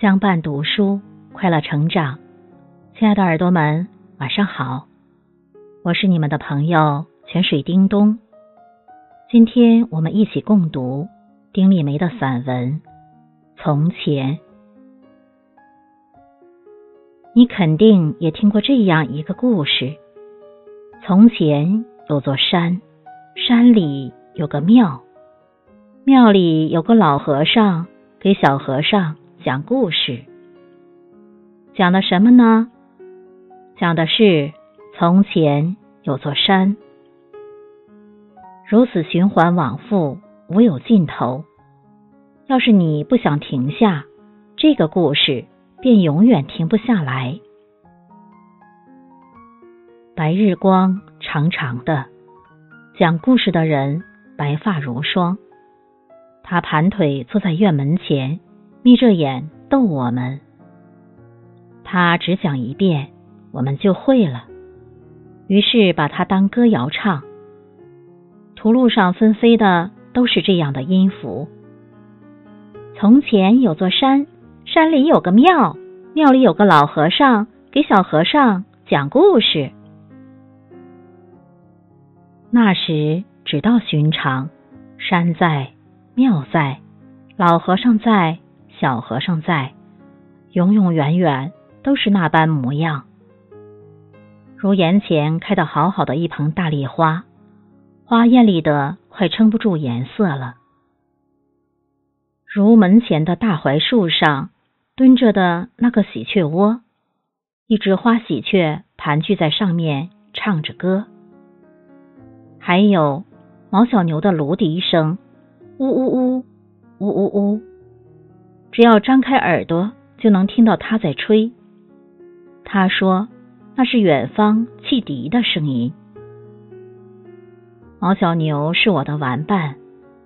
相伴读书，快乐成长。亲爱的耳朵们，晚上好，我是你们的朋友泉水叮咚。今天我们一起共读丁立梅的散文《从前》。你肯定也听过这样一个故事：从前有座山，山里有个庙，庙里有个老和尚给小和尚。讲故事，讲的什么呢？讲的是从前有座山，如此循环往复，无有尽头。要是你不想停下，这个故事便永远停不下来。白日光长长的，讲故事的人白发如霜，他盘腿坐在院门前。眯着眼逗我们，他只讲一遍，我们就会了。于是把它当歌谣唱。图路上纷飞的都是这样的音符。从前有座山，山里有个庙，庙里有个老和尚给小和尚讲故事。那时只道寻常，山在，庙在，老和尚在。小和尚在，永永远远都是那般模样。如眼前开的好好的一盆大丽花，花艳丽的快撑不住颜色了。如门前的大槐树上蹲着的那个喜鹊窝，一只花喜鹊盘踞在上面唱着歌。还有毛小牛的芦笛声，呜呜呜，呜呜呜。只要张开耳朵，就能听到它在吹。他说：“那是远方汽笛的声音。”毛小牛是我的玩伴，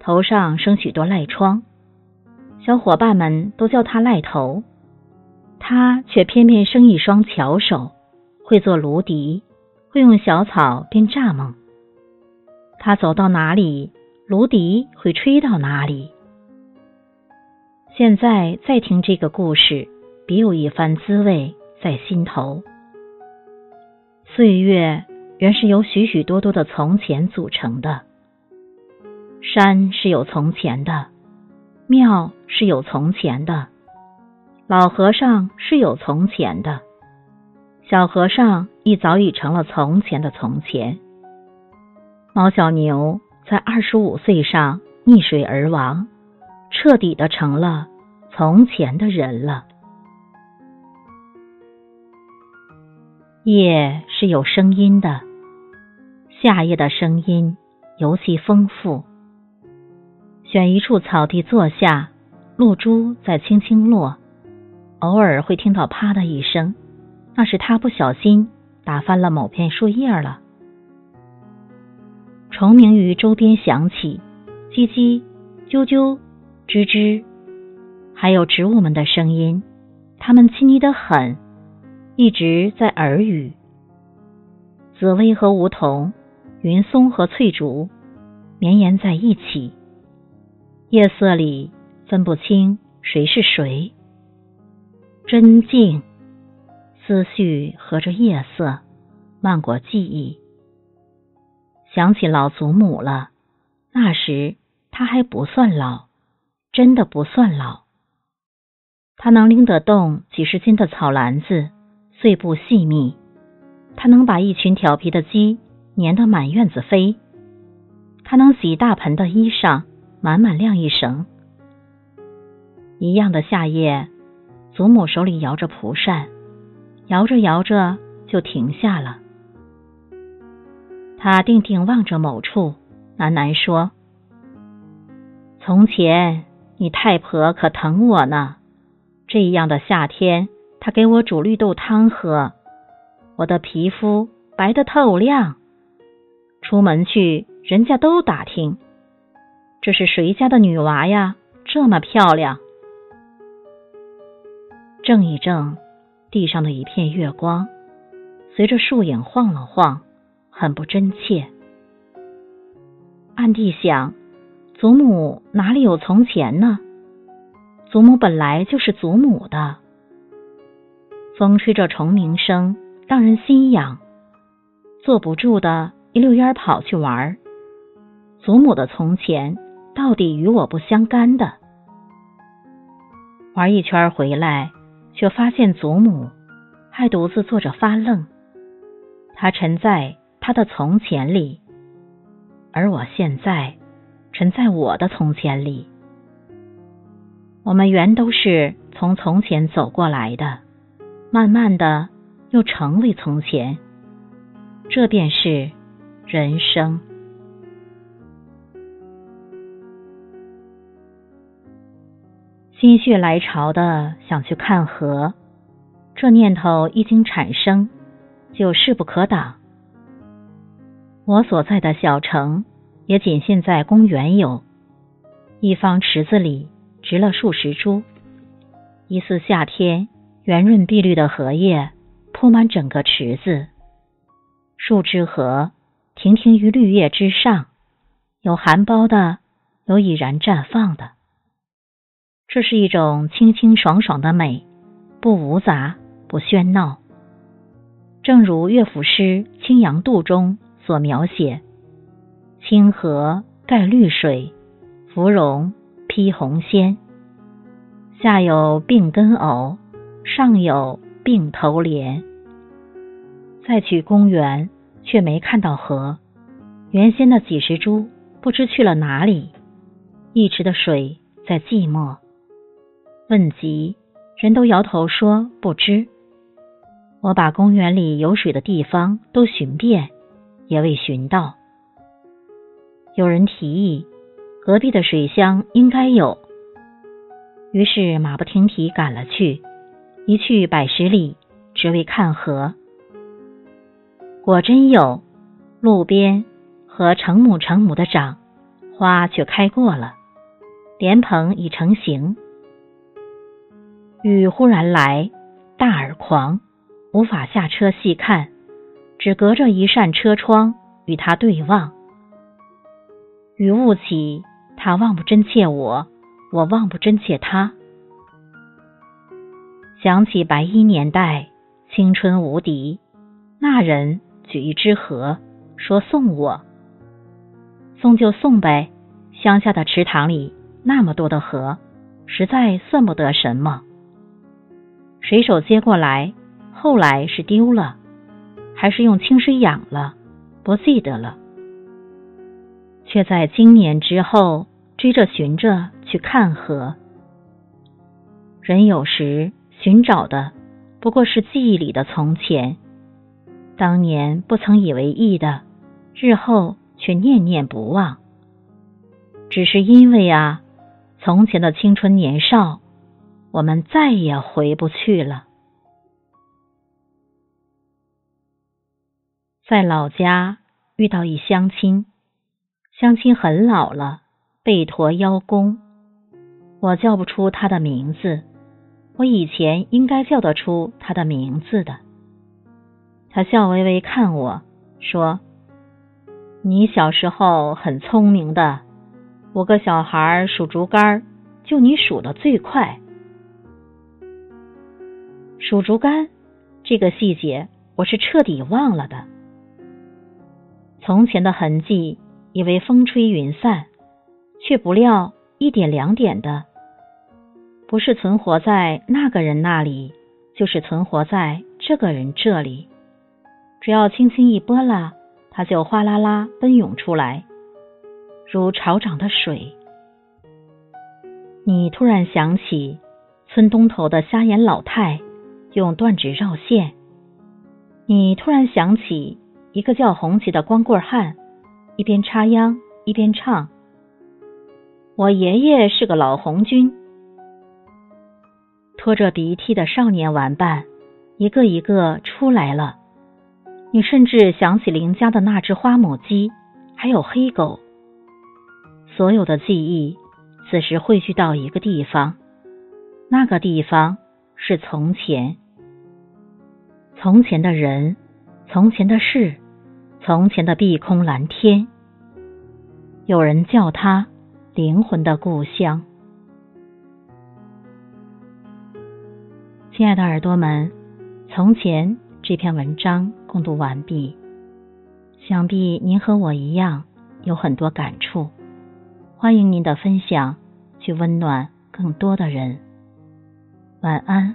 头上生许多赖疮，小伙伴们都叫他赖头。他却偏偏生一双巧手，会做芦笛，会用小草编蚱蜢。他走到哪里，芦笛会吹到哪里。现在再听这个故事，别有一番滋味在心头。岁月原是由许许多多的从前组成的，山是有从前的，庙是有从前的，老和尚是有从前的，小和尚亦早已成了从前的从前。毛小牛在二十五岁上溺水而亡。彻底的成了从前的人了。夜是有声音的，夏夜的声音尤其丰富。选一处草地坐下，露珠在轻轻落，偶尔会听到啪的一声，那是他不小心打翻了某片树叶了。虫鸣于周边响起，叽叽，啾啾。吱吱，还有植物们的声音，它们亲昵的很，一直在耳语。紫薇和梧桐，云松和翠竹，绵延在一起。夜色里分不清谁是谁，真静。思绪和着夜色，漫过记忆，想起老祖母了。那时她还不算老。真的不算老，他能拎得动几十斤的草篮子，碎布细密；他能把一群调皮的鸡粘得满院子飞；他能洗大盆的衣裳，满满晾一绳。一样的夏夜，祖母手里摇着蒲扇，摇着摇着就停下了。他定定望着某处，喃喃说：“从前。”你太婆可疼我呢，这样的夏天，她给我煮绿豆汤喝，我的皮肤白的透亮。出门去，人家都打听，这是谁家的女娃呀？这么漂亮。正一正，地上的一片月光，随着树影晃了晃，很不真切。暗地想，祖母哪里有从前呢？祖母本来就是祖母的。风吹着虫鸣声，让人心痒，坐不住的一溜烟跑去玩。祖母的从前，到底与我不相干的。玩一圈回来，却发现祖母还独自坐着发愣。她沉在她的从前里。而我现在沉在我的从前里，我们原都是从从前走过来的，慢慢的又成为从前，这便是人生。心血来潮的想去看河，这念头一经产生，就势不可挡。我所在的小城也仅现在公园有，一方池子里植了数十株，疑似夏天圆润碧绿的荷叶铺满整个池子，树枝和亭亭于绿叶之上，有含苞的，有已然绽放的。这是一种清清爽爽的美，不芜杂，不喧闹，正如乐府诗《青阳渡》中。所描写，清河盖绿水，芙蓉披红鲜。下有并根藕，上有并头莲。再去公园，却没看到河。原先的几十株，不知去了哪里。一池的水在寂寞。问及，人都摇头说不知。我把公园里有水的地方都寻遍。也未寻到。有人提议，隔壁的水乡应该有。于是马不停蹄赶了去，一去百十里，只为看河。果真有，路边和成亩成亩的长，花却开过了，莲蓬已成形。雨忽然来，大而狂，无法下车细看。只隔着一扇车窗与他对望，雨雾起，他望不真切我，我望不真切他。想起白衣年代，青春无敌，那人举一支荷，说送我，送就送呗。乡下的池塘里那么多的河，实在算不得什么。水手接过来，后来是丢了。还是用清水养了，不记得了，却在今年之后追着寻着去看河。人有时寻找的不过是记忆里的从前，当年不曾以为意的，日后却念念不忘。只是因为啊，从前的青春年少，我们再也回不去了。在老家遇到一乡亲，乡亲很老了，背驼腰弓。我叫不出他的名字，我以前应该叫得出他的名字的。他笑微微看我说：“你小时候很聪明的，五个小孩数竹竿，就你数的最快。数竹竿这个细节，我是彻底忘了的。”从前的痕迹，以为风吹云散，却不料一点两点的，不是存活在那个人那里，就是存活在这个人这里。只要轻轻一拨拉，它就哗啦啦奔涌出来，如潮涨的水。你突然想起村东头的瞎眼老太用断指绕线，你突然想起。一个叫红旗的光棍汉，一边插秧一边唱：“我爷爷是个老红军。”拖着鼻涕的少年玩伴，一个一个出来了。你甚至想起邻家的那只花母鸡，还有黑狗。所有的记忆此时汇聚到一个地方，那个地方是从前。从前的人，从前的事，从前的碧空蓝天。有人叫它灵魂的故乡。亲爱的耳朵们，从前这篇文章共读完毕，想必您和我一样有很多感触。欢迎您的分享，去温暖更多的人。晚安。